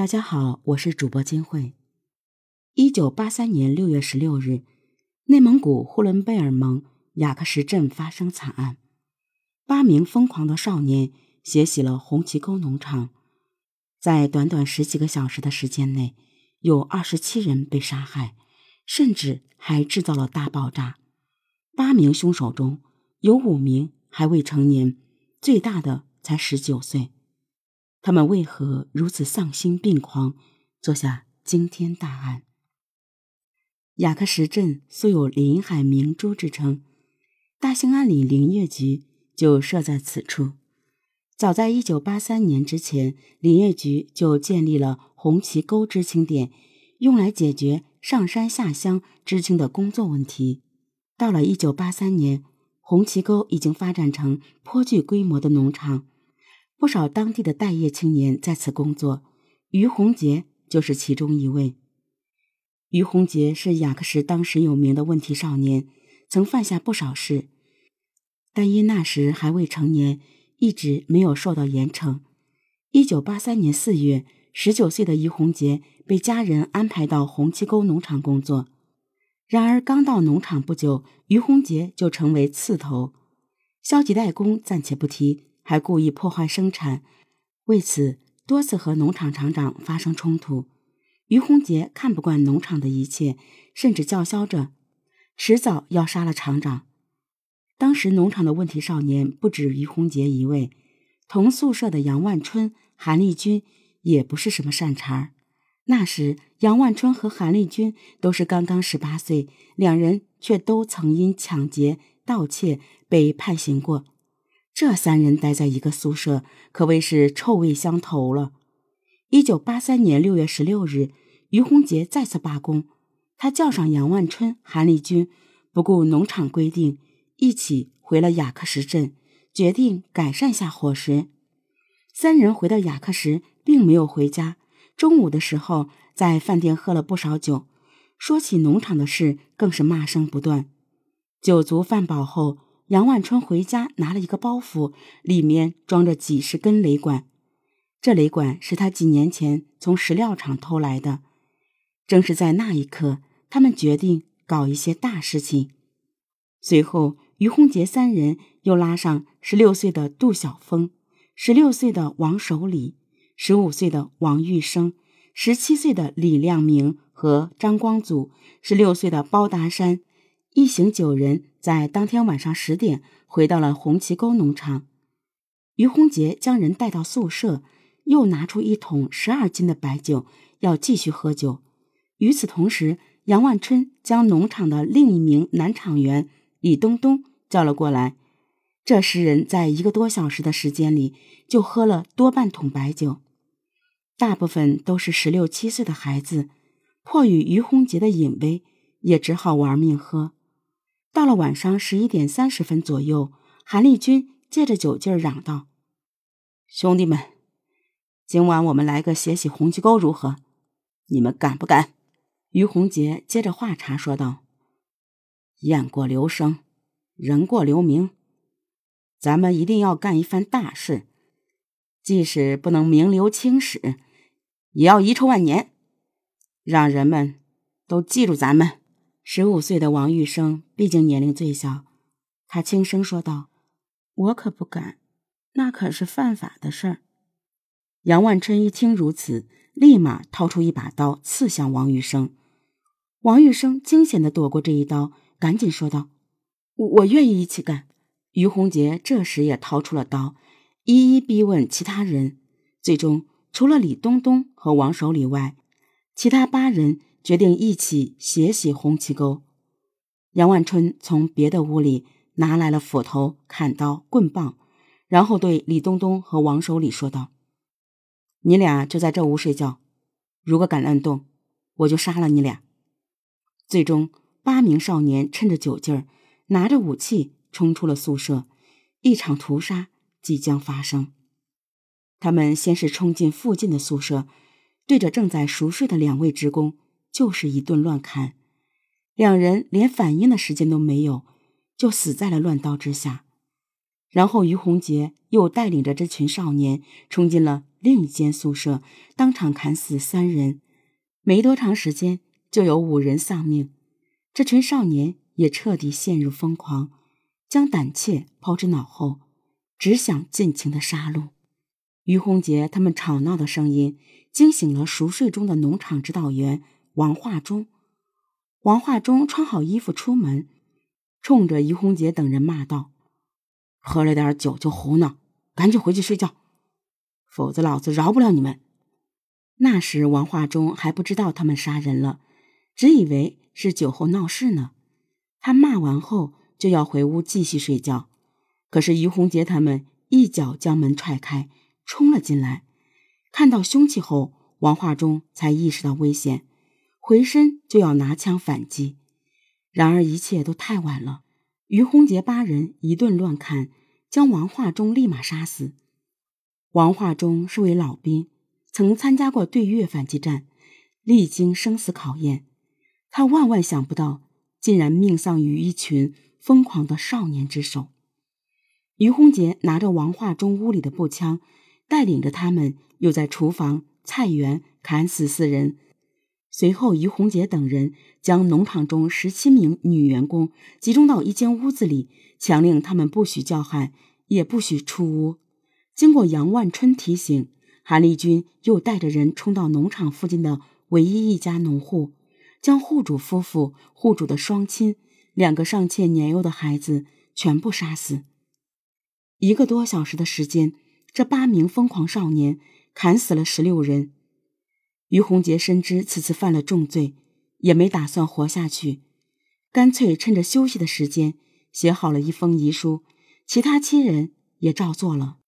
大家好，我是主播金慧。一九八三年六月十六日，内蒙古呼伦贝尔盟雅克什镇发生惨案，八名疯狂的少年血洗了红旗沟农场，在短短十几个小时的时间内，有二十七人被杀害，甚至还制造了大爆炸。八名凶手中有五名还未成年，最大的才十九岁。他们为何如此丧心病狂，做下惊天大案？雅克什镇素有临海明珠之称，大兴安岭林业局就设在此处。早在一九八三年之前，林业局就建立了红旗沟知青点，用来解决上山下乡知青的工作问题。到了一九八三年，红旗沟已经发展成颇具规模的农场。不少当地的待业青年在此工作，于洪杰就是其中一位。于洪杰是雅克什当时有名的问题少年，曾犯下不少事，但因那时还未成年，一直没有受到严惩。一九八三年四月，十九岁的于洪杰被家人安排到红旗沟农场工作。然而，刚到农场不久，于洪杰就成为刺头。消极怠工暂且不提。还故意破坏生产，为此多次和农场厂长发生冲突。于洪杰看不惯农场的一切，甚至叫嚣着，迟早要杀了厂长。当时农场的问题少年不止于洪杰一位，同宿舍的杨万春、韩立军也不是什么善茬。那时杨万春和韩立军都是刚刚十八岁，两人却都曾因抢劫、盗窃被判刑过。这三人待在一个宿舍，可谓是臭味相投了。一九八三年六月十六日，于洪杰再次罢工，他叫上杨万春、韩立军，不顾农场规定，一起回了雅克什镇，决定改善下伙食。三人回到雅克什，并没有回家。中午的时候，在饭店喝了不少酒，说起农场的事，更是骂声不断。酒足饭饱后。杨万春回家拿了一个包袱，里面装着几十根雷管。这雷管是他几年前从石料厂偷来的。正是在那一刻，他们决定搞一些大事情。随后，于洪杰三人又拉上十六岁的杜晓峰、十六岁的王守礼、十五岁的王玉生、十七岁的李亮明和张光祖、十六岁的包达山。一行九人在当天晚上十点回到了红旗沟农场。于洪杰将人带到宿舍，又拿出一桶十二斤的白酒，要继续喝酒。与此同时，杨万春将农场的另一名男厂员李东东叫了过来。这十人在一个多小时的时间里就喝了多半桶白酒，大部分都是十六七岁的孩子。迫于于洪杰的隐威，也只好玩命喝。到了晚上十一点三十分左右，韩立军借着酒劲儿嚷道：“兄弟们，今晚我们来个血洗红旗沟如何？你们敢不敢？”于洪杰接着话茬说道：“雁过留声，人过留名，咱们一定要干一番大事，即使不能名留青史，也要遗臭万年，让人们都记住咱们。”十五岁的王玉生毕竟年龄最小，他轻声说道：“我可不敢，那可是犯法的事儿。”杨万春一听如此，立马掏出一把刀刺向王玉生。王玉生惊险的躲过这一刀，赶紧说道：“我我愿意一起干。”于洪杰这时也掏出了刀，一一逼问其他人。最终，除了李东东和王守礼外，其他八人。决定一起血洗红旗沟。杨万春从别的屋里拿来了斧头、砍刀、棍棒，然后对李东东和王守礼说道：“你俩就在这屋睡觉，如果敢乱动，我就杀了你俩。”最终，八名少年趁着酒劲儿，拿着武器冲出了宿舍，一场屠杀即将发生。他们先是冲进附近的宿舍，对着正在熟睡的两位职工。就是一顿乱砍，两人连反应的时间都没有，就死在了乱刀之下。然后于洪杰又带领着这群少年冲进了另一间宿舍，当场砍死三人。没多长时间，就有五人丧命。这群少年也彻底陷入疯狂，将胆怯抛之脑后，只想尽情的杀戮。于洪杰他们吵闹的声音惊醒了熟睡中的农场指导员王化忠。王化忠穿好衣服出门，冲着于洪杰等人骂道：“喝了点酒就胡闹，赶紧回去睡觉，否则老子饶不了你们！”那时王化忠还不知道他们杀人了，只以为是酒后闹事呢。他骂完后就要回屋继续睡觉，可是于洪杰他们一脚将门踹开，冲了进来。看到凶器后，王化忠才意识到危险，回身就要拿枪反击。然而一切都太晚了，于洪杰八人一顿乱砍，将王化忠立马杀死。王化忠是位老兵。曾参加过对越反击战，历经生死考验，他万万想不到，竟然命丧于一群疯狂的少年之手。于洪杰拿着王化忠屋里的步枪，带领着他们又在厨房、菜园砍死四人。随后，于洪杰等人将农场中十七名女员工集中到一间屋子里，强令他们不许叫喊，也不许出屋。经过杨万春提醒。韩立军又带着人冲到农场附近的唯一一家农户，将户主夫妇、户主的双亲、两个尚且年幼的孩子全部杀死。一个多小时的时间，这八名疯狂少年砍死了十六人。于洪杰深知此次犯了重罪，也没打算活下去，干脆趁着休息的时间写好了一封遗书，其他亲人也照做了。